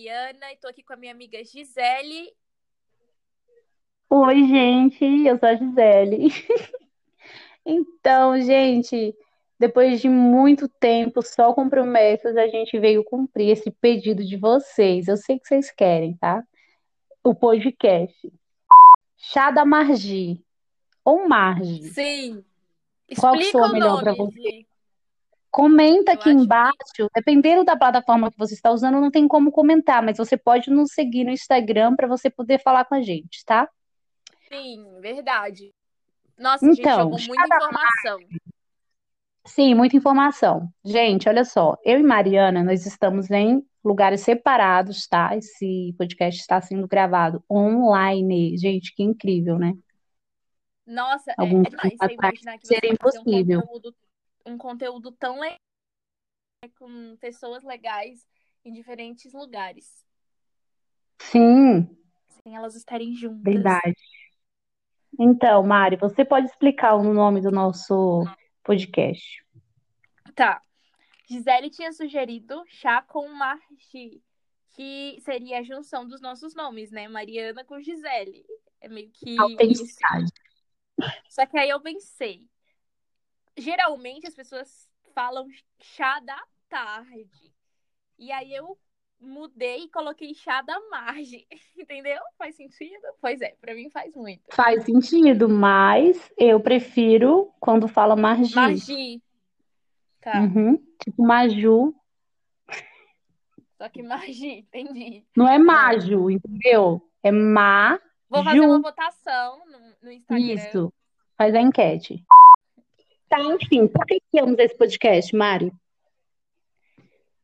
Mariana e tô aqui com a minha amiga Gisele. Oi, gente, eu sou a Gisele. Então, gente, depois de muito tempo, só com promessas, a gente veio cumprir esse pedido de vocês. Eu sei que vocês querem, tá? O podcast. Chá da Margi, ou Margi. Sim. Qual que Explica soa o melhor para nome, você? Comenta Eu aqui que embaixo, dependendo da plataforma que você está usando, não tem como comentar, mas você pode nos seguir no Instagram para você poder falar com a gente, tá? sim, verdade. Nossa, gente Então, jogou muita informação. Sim, muita informação. Gente, olha só, eu e Mariana, nós estamos em lugares separados, tá? Esse podcast está sendo gravado online. Gente, que incrível, né? Nossa, é, Alguns é atrás imaginar que seria um impossível. conteúdo, um conteúdo tão legal com pessoas legais em diferentes lugares, Sim, sem elas estarem juntas. verdade. Então, Mari, você pode explicar o nome do nosso podcast? Tá. Gisele tinha sugerido chá com Margi, que seria a junção dos nossos nomes, né? Mariana com Gisele. É meio que isso. Autenticidade. Só que aí eu pensei. Geralmente as pessoas falam chá da tarde. E aí eu mudei e coloquei chá da margem. Entendeu? Faz sentido? Pois é, pra mim faz muito. Faz sentido, mas eu prefiro quando fala Margi. Margi. Tá. Uhum. Tipo Maju. Só que Margi, entendi. Não é. Maju, entendeu? É Maju. Vou fazer uma votação no, no Instagram. Isso. Faz a enquete. Tá, enfim, por que criamos esse podcast, Mari?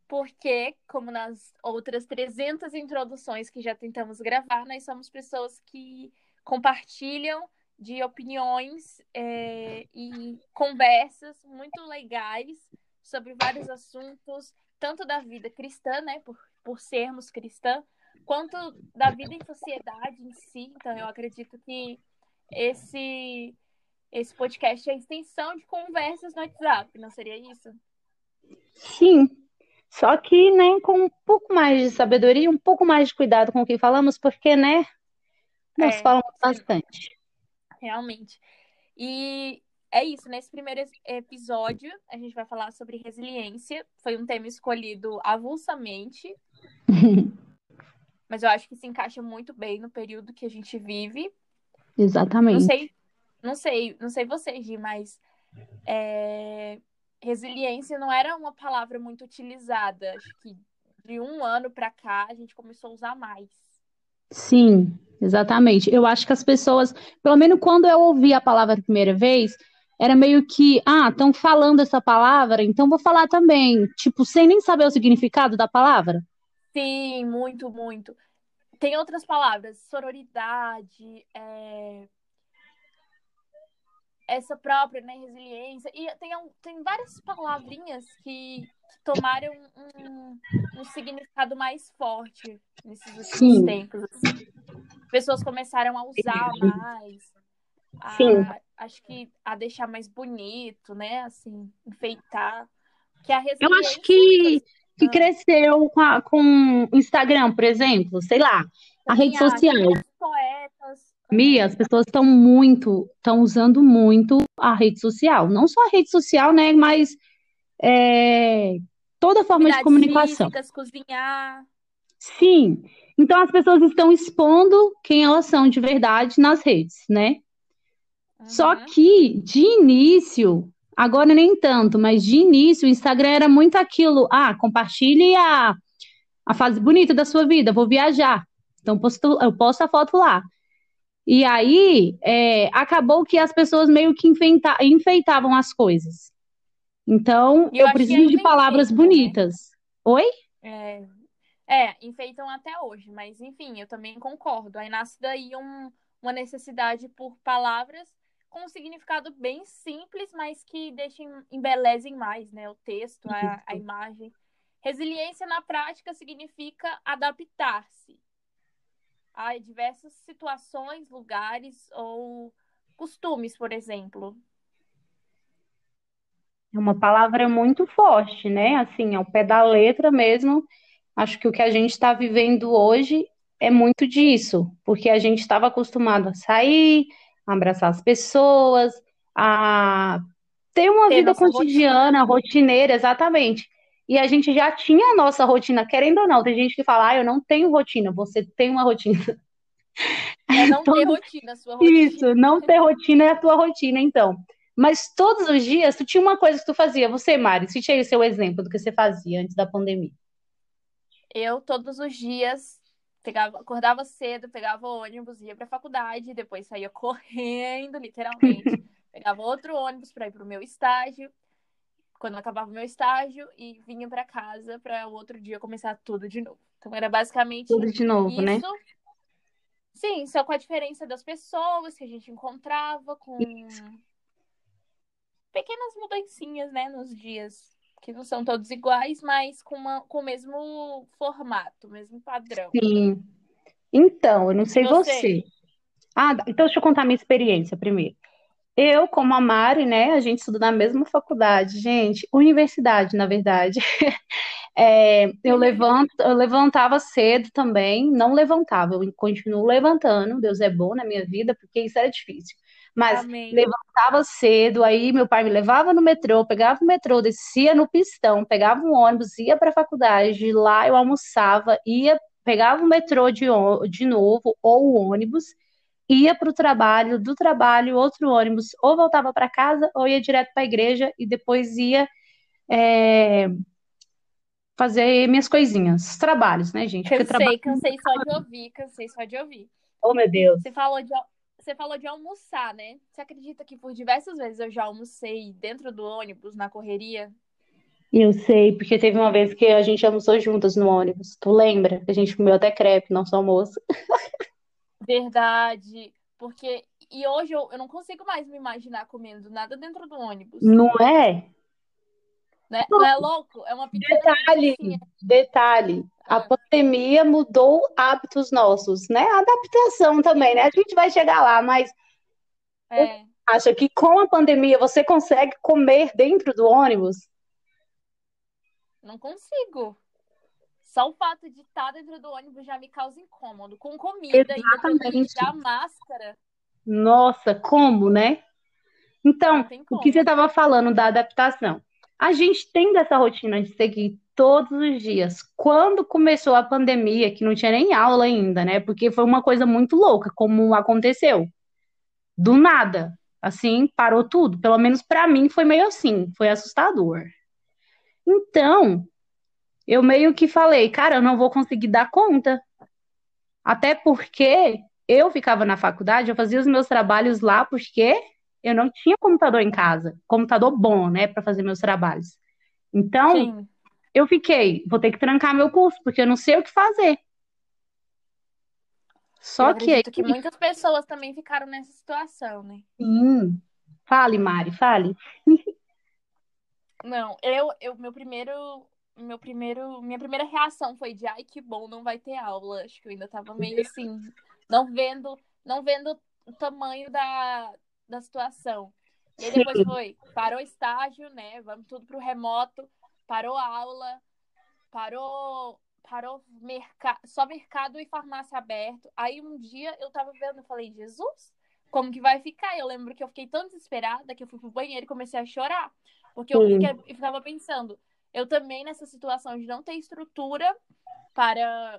Porque, como nas outras 300 introduções que já tentamos gravar, nós somos pessoas que compartilham de opiniões é, e conversas muito legais sobre vários assuntos, tanto da vida cristã, né, por, por sermos cristã, quanto da vida em sociedade em si. Então, eu acredito que esse, esse podcast é a extensão de conversas no WhatsApp, não seria isso? Sim. Só que, né, com um pouco mais de sabedoria, um pouco mais de cuidado com o que falamos, porque, né, nós É, falamos sim. bastante. Realmente. E é isso, nesse primeiro episódio, a gente vai falar sobre resiliência. Foi um tema escolhido avulsamente, mas eu acho que se encaixa muito bem no período que a gente vive. Não Exatamente. sei, não sei, não sei você, Gi, mas é, resiliência não era uma palavra muito utilizada. Acho que de um ano pra cá a gente começou a usar mais. Sim, exatamente. Eu acho que as pessoas, pelo menos quando eu ouvi a palavra a primeira vez, era meio que, ah, estão falando essa palavra, então vou falar também. Tipo, sem nem saber o significado da palavra. Sim, muito, muito. Tem outras palavras, sororidade, é, essa própria, né, resiliência. E tem, tem várias palavrinhas que, que tomaram um, um significado mais forte nesses últimos Sim. tempos. assim. Pessoas começaram a usar mais, Sim. a, acho que a deixar mais bonito, né, assim, enfeitar. Que a Eu acho que, que Ah. cresceu com, a- com o Instagram, por exemplo, sei lá, a também rede social. Muitos poetas. Mia, as pessoas estão muito, estão usando muito a rede social. Não só a rede social, né, mas é, toda forma de comunicação. físicas, cozinhar. Sim. Então as pessoas estão expondo quem elas são de verdade nas redes, né? Só Uhum. que de início, agora nem tanto, mas de início o Instagram era muito aquilo, ah, compartilhe a, a fase bonita da sua vida, vou viajar. Então posto, eu posto a foto lá. E aí é, acabou que as pessoas meio que enfeita- enfeitavam as coisas. Então eu eu preciso de palavras enfeitam, né? bonitas. Oi? É, é, enfeitam até hoje, mas enfim, eu também concordo. Aí nasce daí um- uma necessidade por palavras com um significado bem simples, mas que deixem, embelezem mais, né? O texto, a, a imagem. Resiliência na prática significa adaptar-se a diversas situações, lugares ou costumes, por exemplo. É uma palavra muito forte, né? Assim, ao pé da letra mesmo, Acho que o que a gente está vivendo hoje é muito disso, porque a gente estava acostumado a sair, a abraçar as pessoas, a ter uma Ter vida cotidiana, rotina. rotineira, exatamente. E a gente já tinha a nossa rotina, querendo ou não. Tem gente que fala, ah, eu não tenho rotina. Você tem uma rotina. É não ter Todo rotina, sua rotina. isso, não ter rotina é a tua rotina, então. Mas todos os dias tu tinha uma coisa que tu fazia. Você, Mari, cite aí o seu exemplo do que você fazia antes da pandemia. Eu, todos os dias, pegava, acordava cedo, pegava o ônibus, ia pra faculdade, depois saía correndo, literalmente. Pegava outro ônibus para ir pro meu estágio. Quando eu acabava o meu estágio, e vinha pra casa para o outro dia começar tudo de novo. Então era basicamente Tudo de novo, né? isso. Sim, só com a diferença das pessoas que a gente encontrava, com pequenas mudancinhas, né, nos dias, que não são todos iguais, mas com, uma, com o mesmo formato, o mesmo padrão. Sim. Então, eu não sei você? você. Ah, então deixa eu contar minha experiência primeiro. Eu, como a Mari, né, a gente estuda na mesma faculdade, gente, universidade, na verdade. É, eu levanto, eu levantava cedo também, não levantava, eu continuo levantando, Deus é bom na minha vida, porque isso era difícil. Mas Amém. levantava cedo, aí meu pai me levava no metrô, pegava o metrô, descia no pistão, pegava um ônibus, ia para a faculdade, de lá eu almoçava, ia, pegava o metrô de, de novo, ou o ônibus, ia para o trabalho, do trabalho, outro ônibus, ou voltava para casa, ou ia direto para a igreja e depois ia. é, fazer minhas coisinhas, os trabalhos, né, gente? Porque trabalho. Cansei, cansei só de ouvir, cansei só de ouvir. Oh, meu Deus. Você falou de, você falou de almoçar, né? Você acredita que por diversas vezes eu já almocei dentro do ônibus, na correria? Eu sei, porque teve uma vez que a gente almoçou juntas no ônibus. Tu lembra? Que a gente comeu até crepe, nosso almoço. Verdade. Porque. E hoje eu, eu não consigo mais me imaginar comendo nada dentro do ônibus. Não é? Né? Não é louco? É uma pequena Detalhe, detalhe. A Ah, pandemia mudou hábitos nossos, né? Adaptação também, né? A gente vai chegar lá, mas é. acha que com a pandemia você consegue comer dentro do ônibus? Não consigo. Só o fato de estar dentro do ônibus já me causa incômodo. Com comida, Exatamente. tirar a máscara, Nossa, como, né? Então, o que você estava falando da adaptação? A gente tem dessa rotina de seguir todos os dias. Quando começou a pandemia, que não tinha nem aula ainda, né? Porque foi uma coisa muito louca, como aconteceu. Do nada, assim, parou tudo. Pelo menos para mim foi meio assim, foi assustador. Então, eu meio que falei, cara, eu não vou conseguir dar conta. Até porque eu ficava na faculdade, eu fazia os meus trabalhos lá porque eu não tinha computador em casa, computador bom, né, para fazer meus trabalhos. Então, Sim. eu fiquei, vou ter que trancar meu curso, porque eu não sei o que fazer. Eu Só que aí, acredito que muitas pessoas também ficaram nessa situação, né? sim. Fale, Mari, fale. Não, eu, eu, meu primeiro, meu primeiro, minha primeira reação foi de, ai, que bom, não vai ter aula. Acho que eu ainda tava meio assim, não vendo, não vendo o tamanho da, da situação. E aí depois foi, parou o estágio, né? Vamos tudo pro remoto, parou aula, parou, parou mercado, só mercado e farmácia aberto. Aí um dia eu tava vendo, eu falei, Jesus, como que vai ficar? Eu lembro que eu fiquei tão desesperada que eu fui pro banheiro e comecei a chorar. Porque eu, fiquei, eu ficava pensando, eu também nessa situação de não ter estrutura para,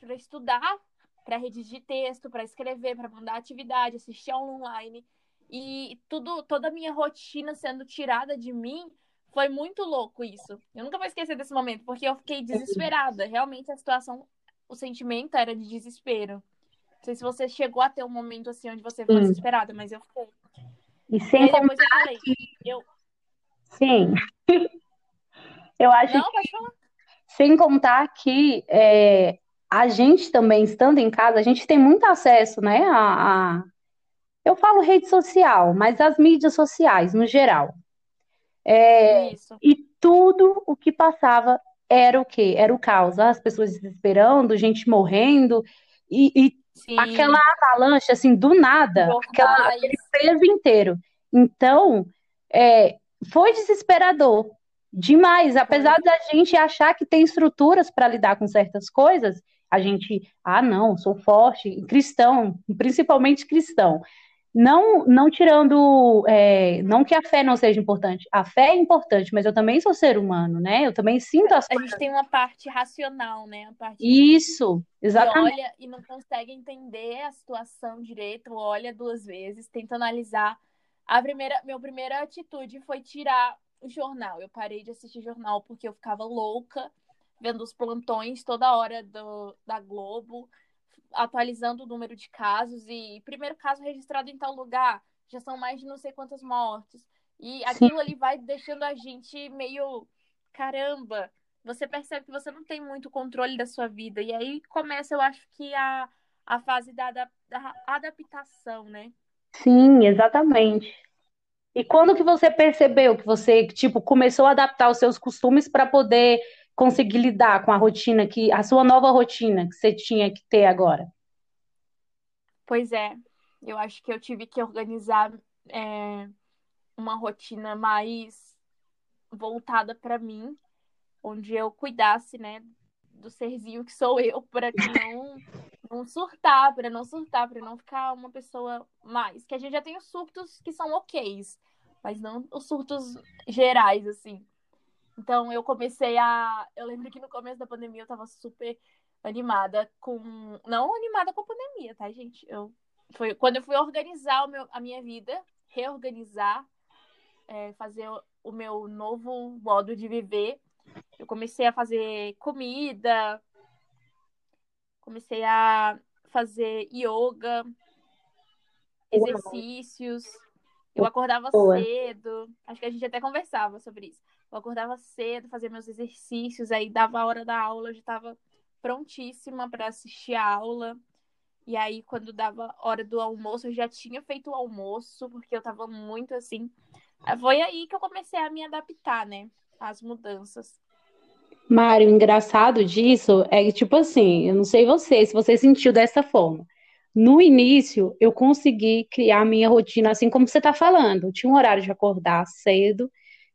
para estudar, para redigir texto, para escrever, para mandar atividade, assistir aula online. E tudo, toda a minha rotina sendo tirada de mim, foi muito louco isso. Eu nunca vou esquecer desse momento, porque eu fiquei desesperada. Realmente a situação, o sentimento era de desespero. Não sei se você chegou a ter um momento assim onde você ficou desesperada, mas eu fiquei. E E sem contar, depois eu falei, eu. sim. Eu acho Não, falar. Sem contar que é, a gente também, estando em casa, a gente tem muito acesso, né, a, a- eu falo rede social, mas as mídias sociais, no geral. É, Isso. e tudo o que passava era o quê? Era o caos. As pessoas desesperando, gente morrendo, e, e aquela avalanche, assim, do nada, aquela, aquele peso inteiro. Então, é, foi desesperador. Demais, apesar da gente achar que tem estruturas para lidar com certas coisas, a gente, ah, não, sou forte, cristão, principalmente cristão. Não, não tirando, é, não que a fé não seja importante. A fé é importante, mas eu também sou ser humano, né? Eu também sinto as a coisas. A gente tem uma parte racional, né? Parte Isso, exatamente. Olha e não consegue entender a situação direito, olha duas vezes, tenta analisar. A primeira, minha primeira atitude foi tirar jornal. Eu parei de assistir jornal porque eu ficava louca vendo os plantões toda hora do, da Globo atualizando o número de casos e primeiro caso registrado em tal lugar, já são mais de não sei quantas mortes. E aquilo ali vai deixando a gente meio caramba. Você percebe que você não tem muito controle da sua vida. E aí começa, eu acho que a, a fase da, da, da adaptação, né? Sim, exatamente. E quando que você percebeu que você, tipo, começou a adaptar os seus costumes para poder conseguir lidar com a rotina que a sua nova rotina que você tinha que ter agora? Pois é, eu acho que eu tive que organizar é, uma rotina mais voltada para mim, onde eu cuidasse, né, do serzinho que sou eu, para que não não surtar, para não surtar, para não ficar uma pessoa mais, que a gente já tem os surtos que são oks, mas não os surtos gerais assim. Então eu comecei a. Eu lembro que no começo da pandemia eu tava super animada com. Não animada com a pandemia, tá, gente? Eu... Foi quando eu fui organizar o meu... a minha vida, reorganizar, é, fazer o meu novo modo de viver. Eu comecei a fazer comida, comecei a fazer yoga, exercícios. Eu acordava cedo. Acho que a gente até conversava sobre isso. Eu acordava cedo, fazia meus exercícios, aí dava a hora da aula, eu já estava prontíssima para assistir a aula. E aí, quando dava hora do almoço, eu já tinha feito o almoço, porque eu estava muito assim. Foi aí que eu comecei a me adaptar, né? Às mudanças. Mário, o engraçado disso é que, tipo assim, eu não sei você, se você sentiu dessa forma. No início, eu consegui criar minha rotina assim como você está falando. Eu tinha um horário de acordar cedo,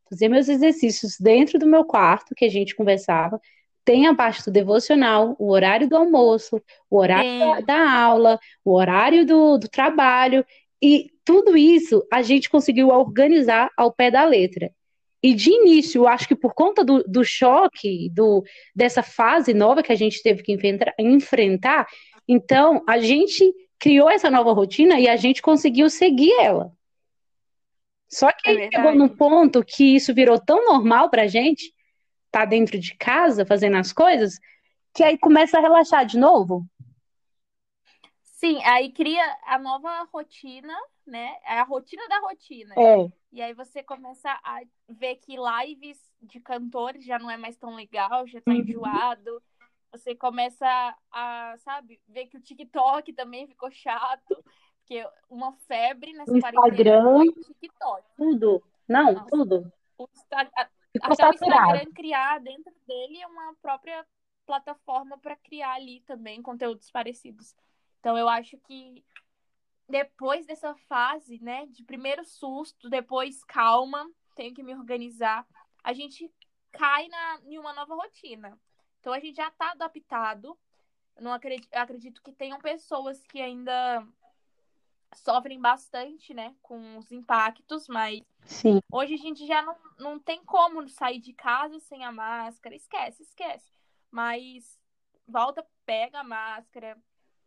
fazer meus exercícios dentro do meu quarto, que a gente conversava. Tem a parte do devocional, o horário do almoço, o horário é. da, da, aula, o horário do, do trabalho. E tudo isso a gente conseguiu organizar ao pé da letra. E de início, eu acho que por conta do, do choque, do, dessa fase nova que a gente teve que enfrentar, então a gente criou essa nova rotina e a gente conseguiu seguir ela. Só que é aí chegou no ponto que isso virou tão normal pra gente, tá dentro de casa fazendo as coisas, que aí começa a relaxar de novo. Sim, aí cria a nova rotina, né? É a rotina da rotina. É. E aí você começa a ver que lives de cantores já não é mais tão legal, já tá uhum. enjoado. Você começa a, sabe, ver que o TikTok também ficou chato. Porque uma febre nessa Instagram, TikTok. Tudo. Não, Nossa. tudo. O, a, até o Instagram criar dentro dele uma própria plataforma para criar ali também conteúdos parecidos. Então eu acho que depois dessa fase, né, de primeiro susto, depois calma, tenho que me organizar, a gente cai na, em uma nova rotina. Então a gente já está adaptado. Eu não acredito, eu acredito que tenham pessoas que ainda sofrem bastante, né, com os impactos, mas Sim. hoje a gente já não, não tem como sair de casa sem a máscara, esquece, esquece. Mas volta, pega a máscara,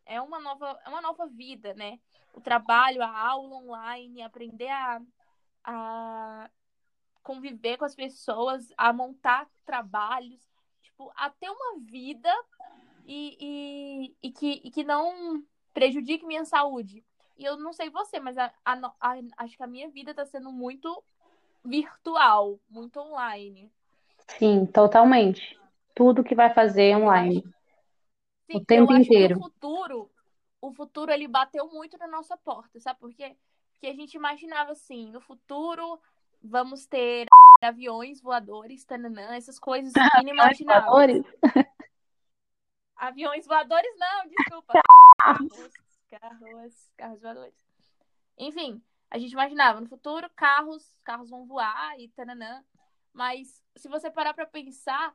é uma nova, é uma nova vida, né? O trabalho, a aula online, aprender a, a conviver com as pessoas, a montar trabalhos, tipo, a ter uma vida e, e, e, que, e que não prejudique minha saúde. E eu não sei você, mas a, a, a, acho que a minha vida está sendo muito virtual, muito online. Sim, totalmente. Tudo que vai fazer é online. Sim, o tempo inteiro. o futuro, o futuro ele bateu muito na nossa porta, sabe por quê? Porque a gente imaginava assim, no futuro vamos ter aviões voadores, tananã, essas coisas inimagináveis. aviões voadores não, desculpa. carros, carros voadores. Enfim, a gente imaginava no futuro carros, carros vão voar e tananã. Mas se você parar para pensar,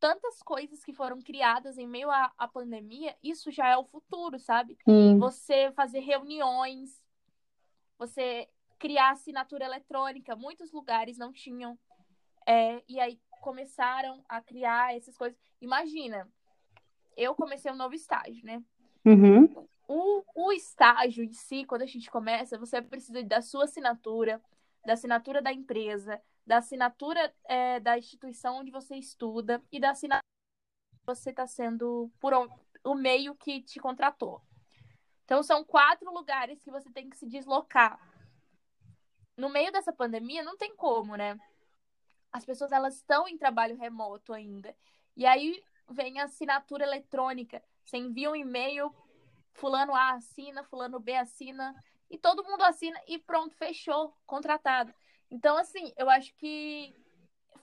tantas coisas que foram criadas em meio à, à pandemia, isso já é o futuro, sabe? Sim. Você fazer reuniões, você criar assinatura eletrônica, muitos lugares não tinham. É, e aí começaram a criar essas coisas. Imagina, eu comecei um novo estágio, né? Uhum. O, o estágio em si, quando a gente começa, você precisa da sua assinatura, da assinatura da empresa, da assinatura é, da instituição onde você estuda e da assinatura que você está sendo por o meio que te contratou. Então, são quatro lugares que você tem que se deslocar. No meio dessa pandemia, não tem como, né? As pessoas elas estão em trabalho remoto ainda. E aí vem a assinatura eletrônica. Você envia um e-mail, fulano A assina, fulano B assina, e todo mundo assina e pronto, fechou, contratado. Então, assim, eu acho que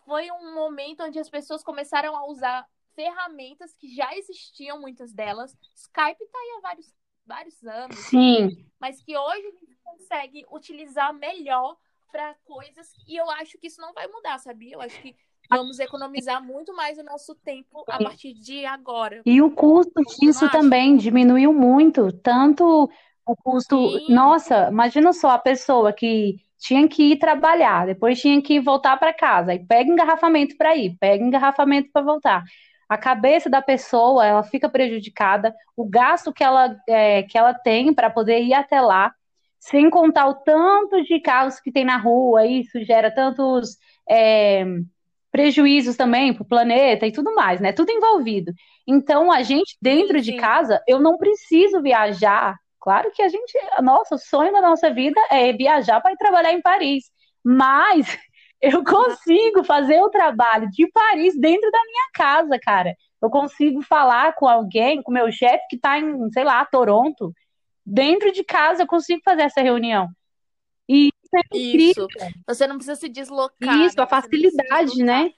foi um momento onde as pessoas começaram a usar ferramentas que já existiam, muitas delas. Skype está aí há vários, vários anos. Sim. Mas que hoje a gente consegue utilizar melhor para coisas. E eu acho que isso não vai mudar, sabia? Eu acho que vamos economizar muito mais o nosso tempo a partir de agora. E o custo disso também diminuiu muito, tanto o custo. Sim. Nossa, imagina só a pessoa que tinha que ir trabalhar, depois tinha que voltar para casa, e pega engarrafamento para ir, pega engarrafamento para voltar. A cabeça da pessoa, ela fica prejudicada, o gasto que ela, é, que ela tem para poder ir até lá, sem contar o tanto de carros que tem na rua, isso gera tantos é, prejuízos também para o planeta e tudo mais, né? Tudo envolvido. Então, a gente, dentro de casa, eu não preciso viajar. Claro que a gente, nosso sonho da nossa vida é viajar para ir trabalhar em Paris, mas eu consigo fazer o trabalho de Paris dentro da minha casa, cara. Eu consigo falar com alguém, com meu chefe que está em, sei lá, Toronto, dentro de casa eu consigo fazer essa reunião. E isso é incrível. Isso. Você não precisa se deslocar. Isso, né? a facilidade, né?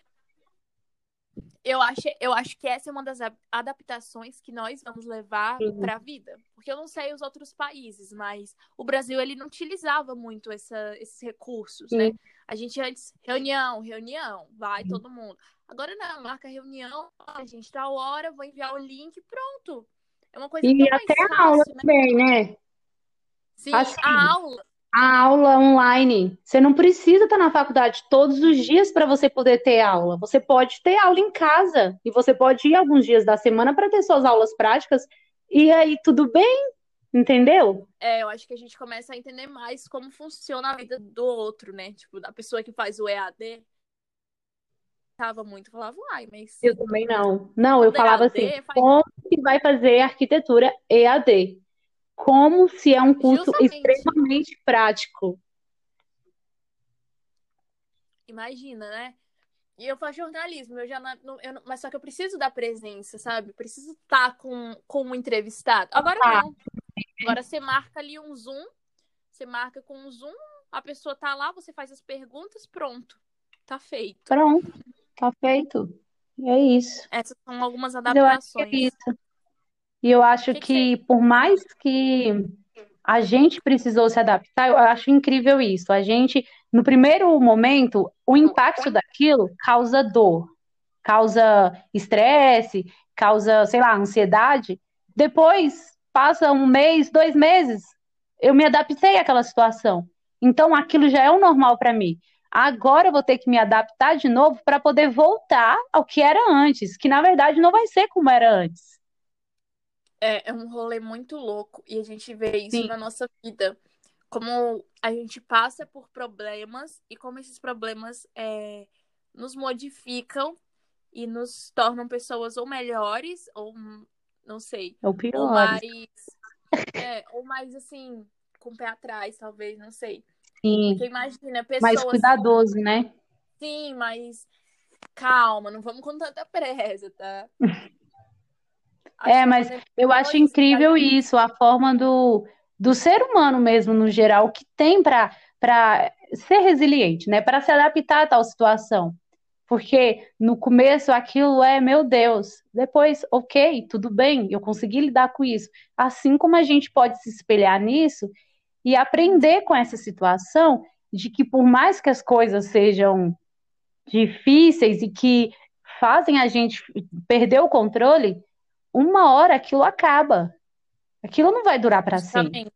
Eu acho, eu acho que essa é uma das adaptações que nós vamos levar Sim. para a vida. Porque eu não sei os outros países, mas o Brasil ele não utilizava muito essa, esses recursos, né? A gente antes, reunião, reunião, vai todo mundo. Agora não, marca reunião, a gente tá hora, vou enviar o link, pronto. É uma coisa E até a aula fácil, né? também, né? Sim, Assim, a aula, a aula online. Você não precisa estar na faculdade todos os dias para você poder ter aula. Você pode ter aula em casa e você pode ir alguns dias da semana para ter suas aulas práticas e aí tudo bem, entendeu? é, eu acho que a gente começa a entender mais como funciona a vida do outro, né? Tipo, da pessoa que faz o EAD. Tava muito, falava, uai, mas Eu também não. Não, eu Tudo falava EAD, assim, faz- como que vai fazer arquitetura EAD? Como se é um curso Justamente. extremamente prático. imagina, né? E eu faço jornalismo, eu já não, eu não- mas só que eu preciso da presença, sabe? Eu preciso estar com, com um entrevistado. Agora Tá. não. Agora você marca ali um Zoom, você marca com um Zoom, a pessoa tá lá, você faz as perguntas, pronto. Tá feito. Pronto, tá feito. E é isso. Essas são algumas Mas eu acho que é adaptações. isso. E eu acho Que que que, por mais que a gente precisou se adaptar, eu acho incrível isso. A gente, no primeiro momento, o impacto daquilo causa dor, causa estresse, causa, sei lá, ansiedade. Depois, passa um mês, dois meses, eu me adaptei àquela situação. Então, aquilo já é o normal para mim. Agora eu vou ter que me adaptar de novo para poder voltar ao que era antes, que na verdade não vai ser como era antes. É, é um rolê muito louco e a gente vê isso Sim. na nossa vida. Como a gente passa por problemas e como esses problemas é, nos modificam e nos tornam pessoas ou melhores ou não sei, É o ou pior. mais é, ou mais assim, com o pé atrás, talvez, não sei. Sim, Porque imagina, mais pessoas cuidadoso, né? sim, mas calma, não vamos com tanta pressa, tá? É, mas eu acho incrível isso, a forma do, do ser humano mesmo, no geral, que tem para para ser resiliente, né? Para se adaptar a tal situação. Porque no começo aquilo é, meu Deus, depois, ok, tudo bem, eu consegui lidar com isso. Assim como a gente pode se espelhar nisso e aprender com essa situação de que por mais que as coisas sejam difíceis e que fazem a gente perder o controle, uma hora aquilo acaba. Aquilo não vai durar para sempre.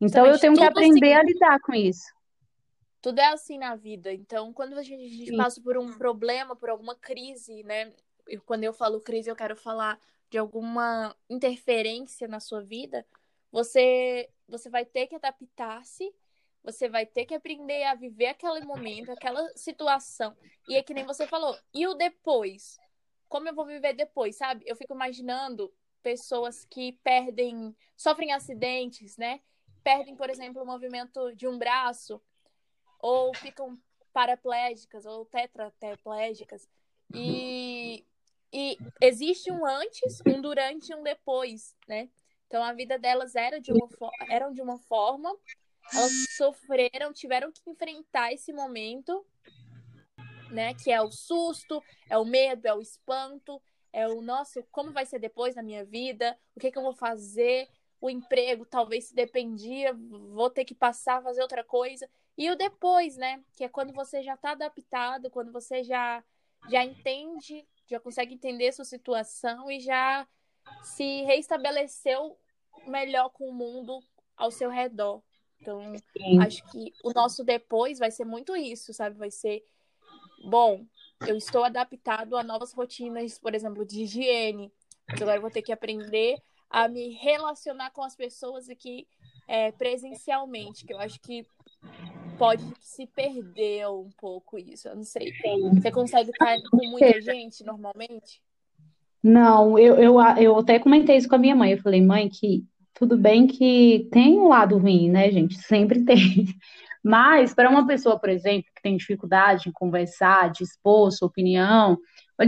Então eu tenho que aprender assim, a lidar com isso. Tudo é assim na vida. Então, quando a gente, a gente passa por um problema, por alguma crise, né? Eu, quando eu falo crise, eu quero falar de alguma interferência na sua vida, você você vai ter que adaptar-se, você vai ter que aprender a viver aquele momento, aquela situação. E é que nem você falou, e o depois? Como eu vou viver depois, sabe? Eu fico imaginando pessoas que perdem, sofrem acidentes, né? Perdem, por exemplo, o movimento de um braço, ou ficam paraplégicas ou tetraplégicas. E e existe um antes, um durante e um depois, né? Então a vida delas era de uma eram de uma forma, elas sofreram, tiveram que enfrentar esse momento, né? Que é o susto, é o medo, é o espanto, é o nosso, como vai ser depois na minha vida? O que, que eu vou fazer? O emprego talvez se dependia, vou ter que passar a fazer outra coisa. E o depois, né? Que é quando você já está adaptado, quando você já já entende já consegue entender sua situação e já se reestabeleceu melhor com o mundo ao seu redor. Então, Sim. acho que o nosso depois vai ser muito isso, sabe? Vai ser bom. Eu estou adaptado a novas rotinas, por exemplo, de higiene. Mas agora eu vou ter que aprender a me relacionar com as pessoas aqui é, presencialmente, que eu acho que pode se perder um pouco isso. Eu não sei. Você consegue estar com muita gente normalmente? Não, eu, eu, eu até comentei isso com a minha mãe. Eu falei, mãe, que tudo bem que tem um lado ruim, né, gente? Sempre tem. Mas, para uma pessoa, por exemplo, que tem dificuldade em conversar, de expor sua opinião,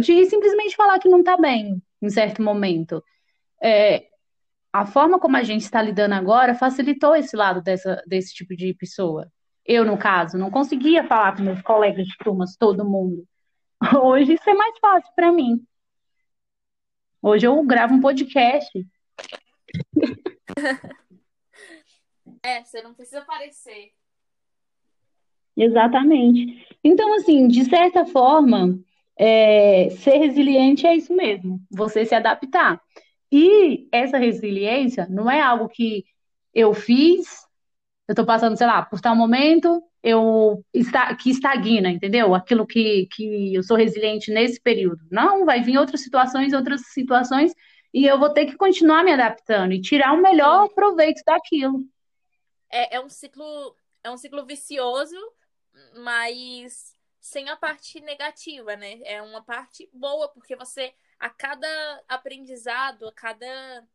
de simplesmente falar que não está bem em certo momento, é, a forma como a gente está lidando agora facilitou esse lado dessa, desse tipo de pessoa. Eu, no caso, não conseguia falar com meus colegas de turmas, todo mundo. Hoje isso é mais fácil para mim. Hoje eu gravo um podcast. É, você não precisa aparecer. Exatamente. Então, assim, de certa forma, é, ser resiliente é isso mesmo, você se adaptar. E essa resiliência não é algo que eu fiz eu estou passando, sei lá, por tal momento, eu está, que estagna, entendeu? Aquilo que, que eu sou resiliente nesse período. Não, vai vir outras situações, outras situações, e eu vou ter que continuar me adaptando e tirar o melhor proveito daquilo. É, é um ciclo, é um ciclo vicioso, mas sem a parte negativa, né? É uma parte boa, porque você, a cada aprendizado, a cada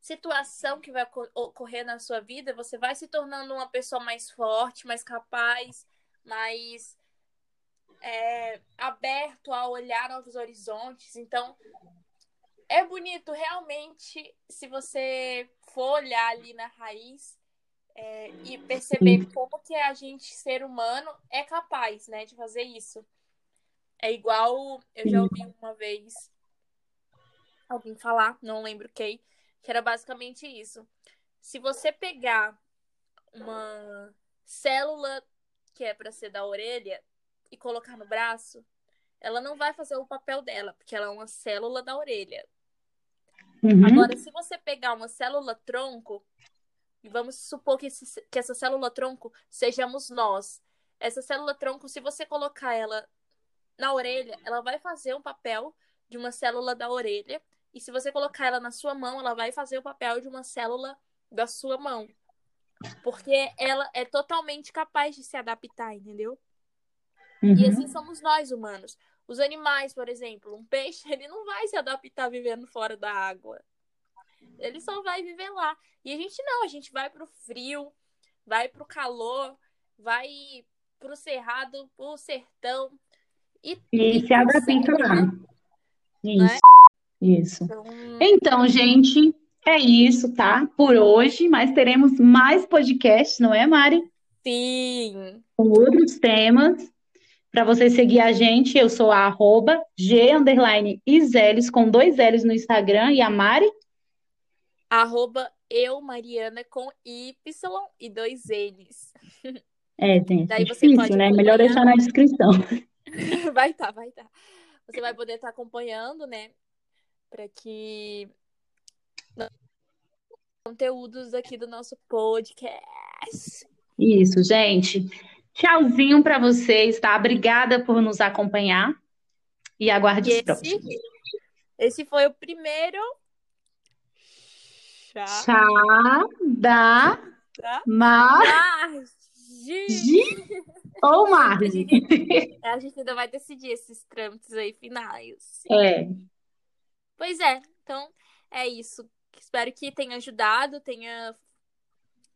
situação que vai ocorrer na sua vida, você vai se tornando uma pessoa mais forte, mais capaz, mais é, aberto a olhar novos horizontes. Então, é bonito realmente se você for olhar ali na raiz é, e perceber como que a gente, ser humano, é capaz, né, de fazer isso. É igual, eu já ouvi uma vez alguém falar, não lembro quem, que era basicamente isso. Se você pegar uma célula que é para ser da orelha e colocar no braço, ela não vai fazer o papel dela, porque ela é uma célula da orelha. Uhum. Agora, se você pegar uma célula tronco, e vamos supor que, esse, que essa célula tronco sejamos nós. Essa célula tronco, se você colocar ela na orelha, ela vai fazer um papel de uma célula da orelha e se você colocar ela na sua mão, ela vai fazer o papel de uma célula da sua mão. Porque ela é totalmente capaz de se adaptar, entendeu? Uhum. E assim somos nós humanos. Os animais, por exemplo, um peixe, ele não vai se adaptar vivendo fora da água. Ele só vai viver lá. E a gente não, a gente vai pro frio, vai pro calor, vai pro cerrado, pro sertão. E, e, e se adapta lá. Né? Isso. Né? Isso. Então... então, gente, é isso, tá? Por hoje, mas teremos mais podcasts, não é, Mari? Sim. Com outros temas. Para você seguir a gente, eu sou a arroba G Iseles, com dois L's no Instagram, e a Mari? Arroba eu, Mariana, com Y e dois N's. É, gente, Daí difícil, né? Melhor deixar na descrição. Vai estar, tá, vai estar. Tá. Você vai poder estar tá acompanhando, né? Para que conteúdos aqui do nosso podcast. Isso, gente. Tchauzinho para vocês, tá? Obrigada por nos acompanhar e aguarde e os esse, próximos. Esse foi o primeiro chá, chá da, da Mar... ou Marge. A gente ainda vai decidir esses trâmites aí finais. É. Pois é, então é isso. Espero que tenha ajudado, tenha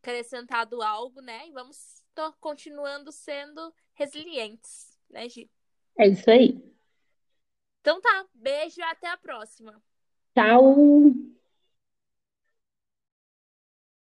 acrescentado algo, né? E vamos continuando sendo resilientes, né, Gi? É isso aí. Então tá, beijo e até a próxima. Tchau.